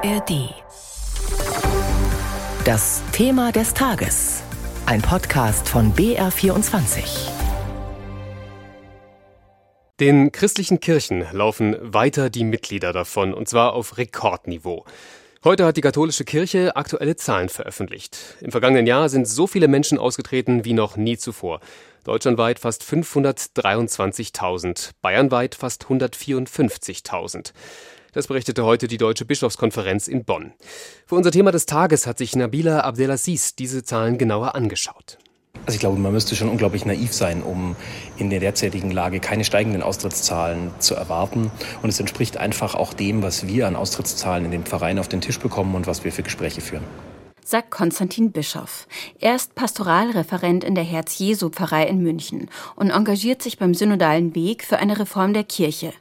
ARD. Das Thema des Tages. Ein Podcast von BR24. Den christlichen Kirchen laufen weiter die Mitglieder davon, und zwar auf Rekordniveau. Heute hat die katholische Kirche aktuelle Zahlen veröffentlicht. Im vergangenen Jahr sind so viele Menschen ausgetreten wie noch nie zuvor. Deutschlandweit fast 523.000, bayernweit fast 154.000. Das berichtete heute die Deutsche Bischofskonferenz in Bonn. Für unser Thema des Tages hat sich Nabila Abdelaziz diese Zahlen genauer angeschaut. Also ich glaube, man müsste schon unglaublich naiv sein, um in der derzeitigen Lage keine steigenden Austrittszahlen zu erwarten. Und es entspricht einfach auch dem, was wir an Austrittszahlen in den Verein auf den Tisch bekommen und was wir für Gespräche führen sagt Konstantin Bischoff. Er ist Pastoralreferent in der Herz-Jesu-Pfarrei in München und engagiert sich beim synodalen Weg für eine Reform der Kirche.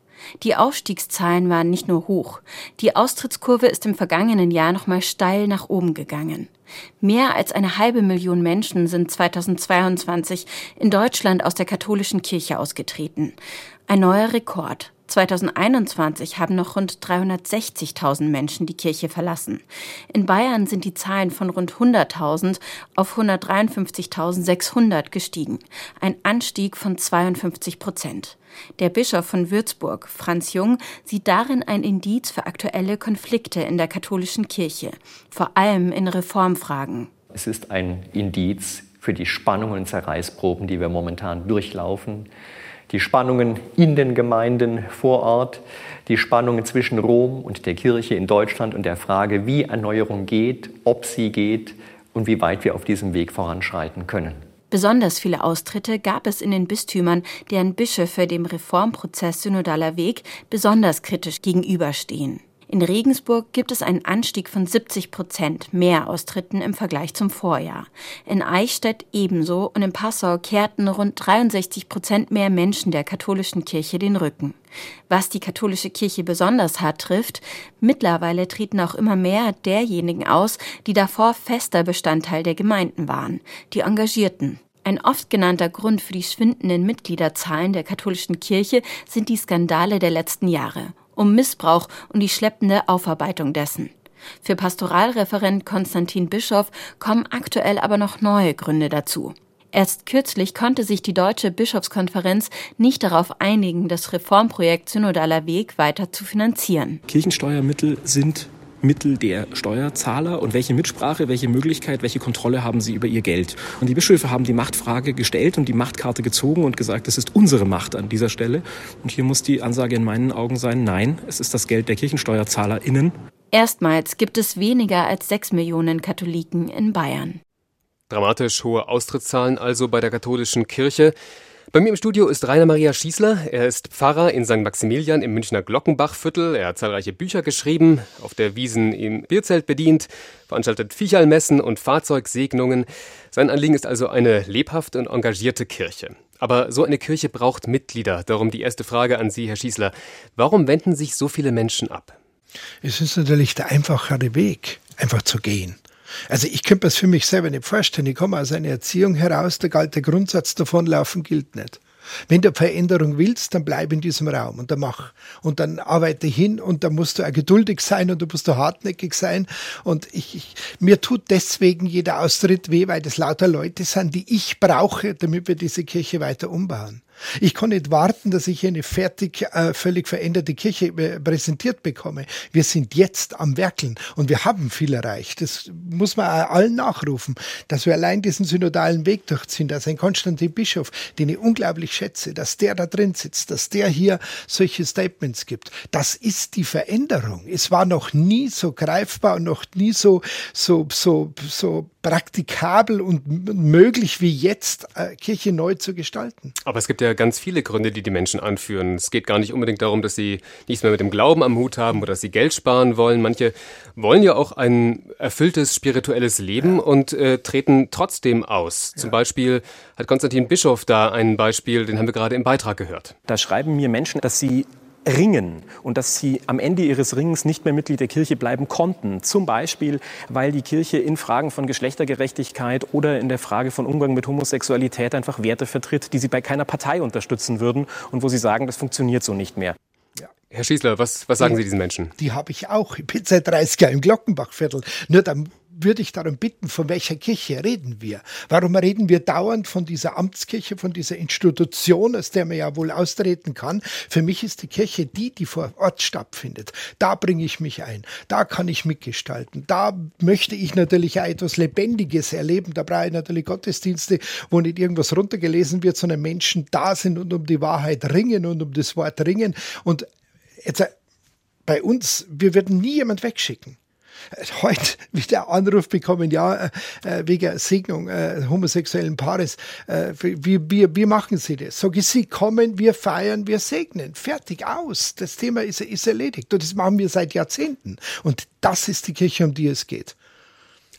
Die Aufstiegszahlen waren nicht nur hoch, die Austrittskurve ist im vergangenen Jahr nochmal steil nach oben gegangen. Mehr als eine halbe Million Menschen sind 2022 in Deutschland aus der katholischen Kirche ausgetreten. Ein neuer Rekord. 2021 haben noch rund 360.000 Menschen die Kirche verlassen. In Bayern sind die Zahlen von rund 100.000 auf 153.600 gestiegen, ein Anstieg von 52 Prozent. Der Bischof von Würzburg, Franz Jung, sieht darin ein Indiz für aktuelle Konflikte in der katholischen Kirche, vor allem in Reformfragen. Es ist ein Indiz für die Spannungen und Zerreißproben, die wir momentan durchlaufen die Spannungen in den Gemeinden vor Ort, die Spannungen zwischen Rom und der Kirche in Deutschland und der Frage, wie Erneuerung geht, ob sie geht und wie weit wir auf diesem Weg voranschreiten können. Besonders viele Austritte gab es in den Bistümern, deren Bischöfe dem Reformprozess Synodaler Weg besonders kritisch gegenüberstehen. In Regensburg gibt es einen Anstieg von 70 Prozent mehr Austritten im Vergleich zum Vorjahr. In Eichstätt ebenso und in Passau kehrten rund 63 Prozent mehr Menschen der katholischen Kirche den Rücken. Was die katholische Kirche besonders hart trifft, mittlerweile treten auch immer mehr derjenigen aus, die davor fester Bestandteil der Gemeinden waren, die Engagierten. Ein oft genannter Grund für die schwindenden Mitgliederzahlen der katholischen Kirche sind die Skandale der letzten Jahre um Missbrauch und die schleppende Aufarbeitung dessen. Für Pastoralreferent Konstantin Bischof kommen aktuell aber noch neue Gründe dazu. Erst kürzlich konnte sich die Deutsche Bischofskonferenz nicht darauf einigen, das Reformprojekt Synodaler Weg weiter zu finanzieren. Kirchensteuermittel sind Mittel der Steuerzahler und welche Mitsprache, welche Möglichkeit, welche Kontrolle haben sie über ihr Geld. Und die Bischöfe haben die Machtfrage gestellt und die Machtkarte gezogen und gesagt, es ist unsere Macht an dieser Stelle. Und hier muss die Ansage in meinen Augen sein, nein, es ist das Geld der KirchensteuerzahlerInnen. Erstmals gibt es weniger als sechs Millionen Katholiken in Bayern. Dramatisch hohe Austrittszahlen also bei der katholischen Kirche. Bei mir im Studio ist Rainer Maria Schießler. Er ist Pfarrer in St. Maximilian im Münchner Glockenbachviertel. Er hat zahlreiche Bücher geschrieben, auf der Wiesen im Bierzelt bedient, veranstaltet Viechalmessen und Fahrzeugsegnungen. Sein Anliegen ist also eine lebhafte und engagierte Kirche. Aber so eine Kirche braucht Mitglieder. Darum die erste Frage an Sie, Herr Schießler. Warum wenden sich so viele Menschen ab? Es ist natürlich der einfachere Weg, einfach zu gehen. Also ich könnte das für mich selber nicht vorstellen. Ich komme aus einer Erziehung heraus, der galt der Grundsatz davonlaufen gilt nicht. Wenn du Veränderung willst, dann bleib in diesem Raum und dann mach. Und dann arbeite hin und da musst du auch geduldig sein und du musst du hartnäckig sein. Und ich, ich, mir tut deswegen jeder Austritt weh, weil das lauter Leute sind, die ich brauche, damit wir diese Kirche weiter umbauen. Ich kann nicht warten, dass ich eine fertig, äh, völlig veränderte Kirche äh, präsentiert bekomme. Wir sind jetzt am Werkeln und wir haben viel erreicht. Das muss man allen nachrufen, dass wir allein diesen synodalen Weg durchziehen, dass ein Konstantin Bischof, den ich unglaublich schätze, dass der da drin sitzt, dass der hier solche Statements gibt. Das ist die Veränderung. Es war noch nie so greifbar und noch nie so, so, so, so praktikabel und möglich wie jetzt, äh, Kirche neu zu gestalten. Aber es gibt ja ganz viele Gründe, die die Menschen anführen. Es geht gar nicht unbedingt darum, dass sie nichts mehr mit dem Glauben am Hut haben oder dass sie Geld sparen wollen. Manche wollen ja auch ein erfülltes spirituelles Leben ja. und äh, treten trotzdem aus. Ja. Zum Beispiel hat Konstantin Bischof da ein Beispiel, den haben wir gerade im Beitrag gehört. Da schreiben mir Menschen, dass sie ringen und dass sie am Ende ihres Ringens nicht mehr Mitglied der Kirche bleiben konnten. Zum Beispiel, weil die Kirche in Fragen von Geschlechtergerechtigkeit oder in der Frage von Umgang mit Homosexualität einfach Werte vertritt, die sie bei keiner Partei unterstützen würden und wo sie sagen, das funktioniert so nicht mehr. Herr Schießler, was, was sagen Sie diesen Menschen? Die habe ich auch. Ich bin seit 30 Jahren im Glockenbachviertel. Nur dann würde ich darum bitten, von welcher Kirche reden wir? Warum reden wir dauernd von dieser Amtskirche, von dieser Institution, aus der man ja wohl austreten kann? Für mich ist die Kirche die, die vor Ort stattfindet. Da bringe ich mich ein. Da kann ich mitgestalten. Da möchte ich natürlich auch etwas Lebendiges erleben. Da brauche ich natürlich Gottesdienste, wo nicht irgendwas runtergelesen wird, sondern Menschen da sind und um die Wahrheit ringen und um das Wort ringen. Und jetzt äh, bei uns, wir würden nie jemand wegschicken heute wieder Anruf bekommen, ja, äh, äh, wegen Segnung äh, homosexuellen Paares. Wie, wie, wie machen Sie das? Sag ich, Sie kommen, wir feiern, wir segnen. Fertig, aus. Das Thema ist, ist erledigt. Und das machen wir seit Jahrzehnten. Und das ist die Kirche, um die es geht.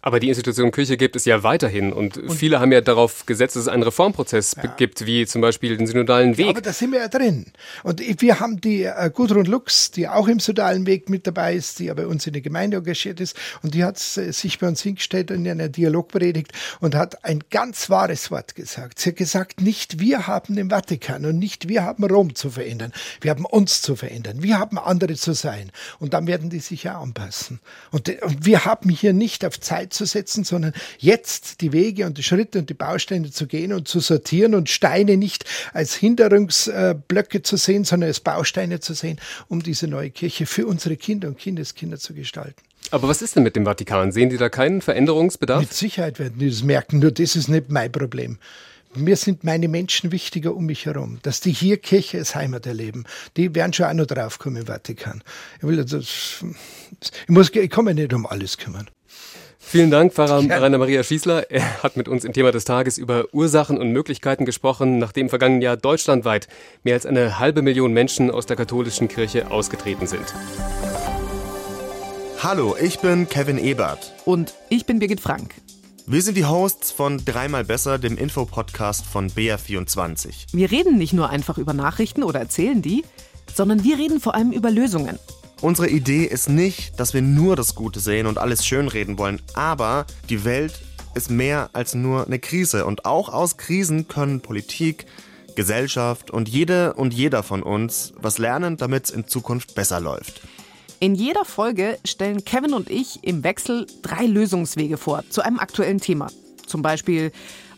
Aber die Institution Kirche gibt es ja weiterhin und, und viele haben ja darauf gesetzt, dass es einen Reformprozess ja. gibt, wie zum Beispiel den synodalen Weg. Ja, aber da sind wir ja drin. Und wir haben die äh, Gudrun Lux, die auch im synodalen Weg mit dabei ist, die ja bei uns in der Gemeinde engagiert ist und die hat äh, sich bei uns hingestellt in einer Dialogpredigt und hat ein ganz wahres Wort gesagt. Sie hat gesagt, nicht wir haben den Vatikan und nicht wir haben Rom zu verändern. Wir haben uns zu verändern. Wir haben andere zu sein. Und dann werden die sich ja anpassen. Und, und wir haben hier nicht auf Zeit setzen, sondern jetzt die Wege und die Schritte und die Bausteine zu gehen und zu sortieren und Steine nicht als Hinderungsblöcke zu sehen, sondern als Bausteine zu sehen, um diese neue Kirche für unsere Kinder und Kindeskinder zu gestalten. Aber was ist denn mit dem Vatikan? Sehen Sie da keinen Veränderungsbedarf? Mit Sicherheit werden die das merken, nur das ist nicht mein Problem. Mir sind meine Menschen wichtiger um mich herum, dass die hier Kirche als Heimat erleben. Die werden schon auch noch draufkommen im Vatikan. Ich, will das, ich, muss, ich kann mich nicht um alles kümmern. Vielen Dank, Pfarrer ja. Rainer Maria Schießler. Er hat mit uns im Thema des Tages über Ursachen und Möglichkeiten gesprochen, nachdem im vergangenen Jahr deutschlandweit mehr als eine halbe Million Menschen aus der katholischen Kirche ausgetreten sind. Hallo, ich bin Kevin Ebert. Und ich bin Birgit Frank. Wir sind die Hosts von Dreimal Besser, dem Infopodcast von BR24. Wir reden nicht nur einfach über Nachrichten oder erzählen die, sondern wir reden vor allem über Lösungen. Unsere Idee ist nicht, dass wir nur das Gute sehen und alles schönreden wollen, aber die Welt ist mehr als nur eine Krise und auch aus Krisen können Politik, Gesellschaft und jede und jeder von uns was lernen, damit es in Zukunft besser läuft. In jeder Folge stellen Kevin und ich im Wechsel drei Lösungswege vor zu einem aktuellen Thema. Zum Beispiel,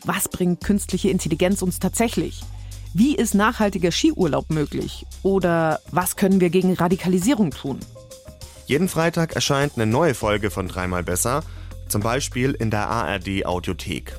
was bringt künstliche Intelligenz uns tatsächlich? Wie ist nachhaltiger Skiurlaub möglich? Oder was können wir gegen Radikalisierung tun? Jeden Freitag erscheint eine neue Folge von Dreimal Besser, zum Beispiel in der ARD Audiothek.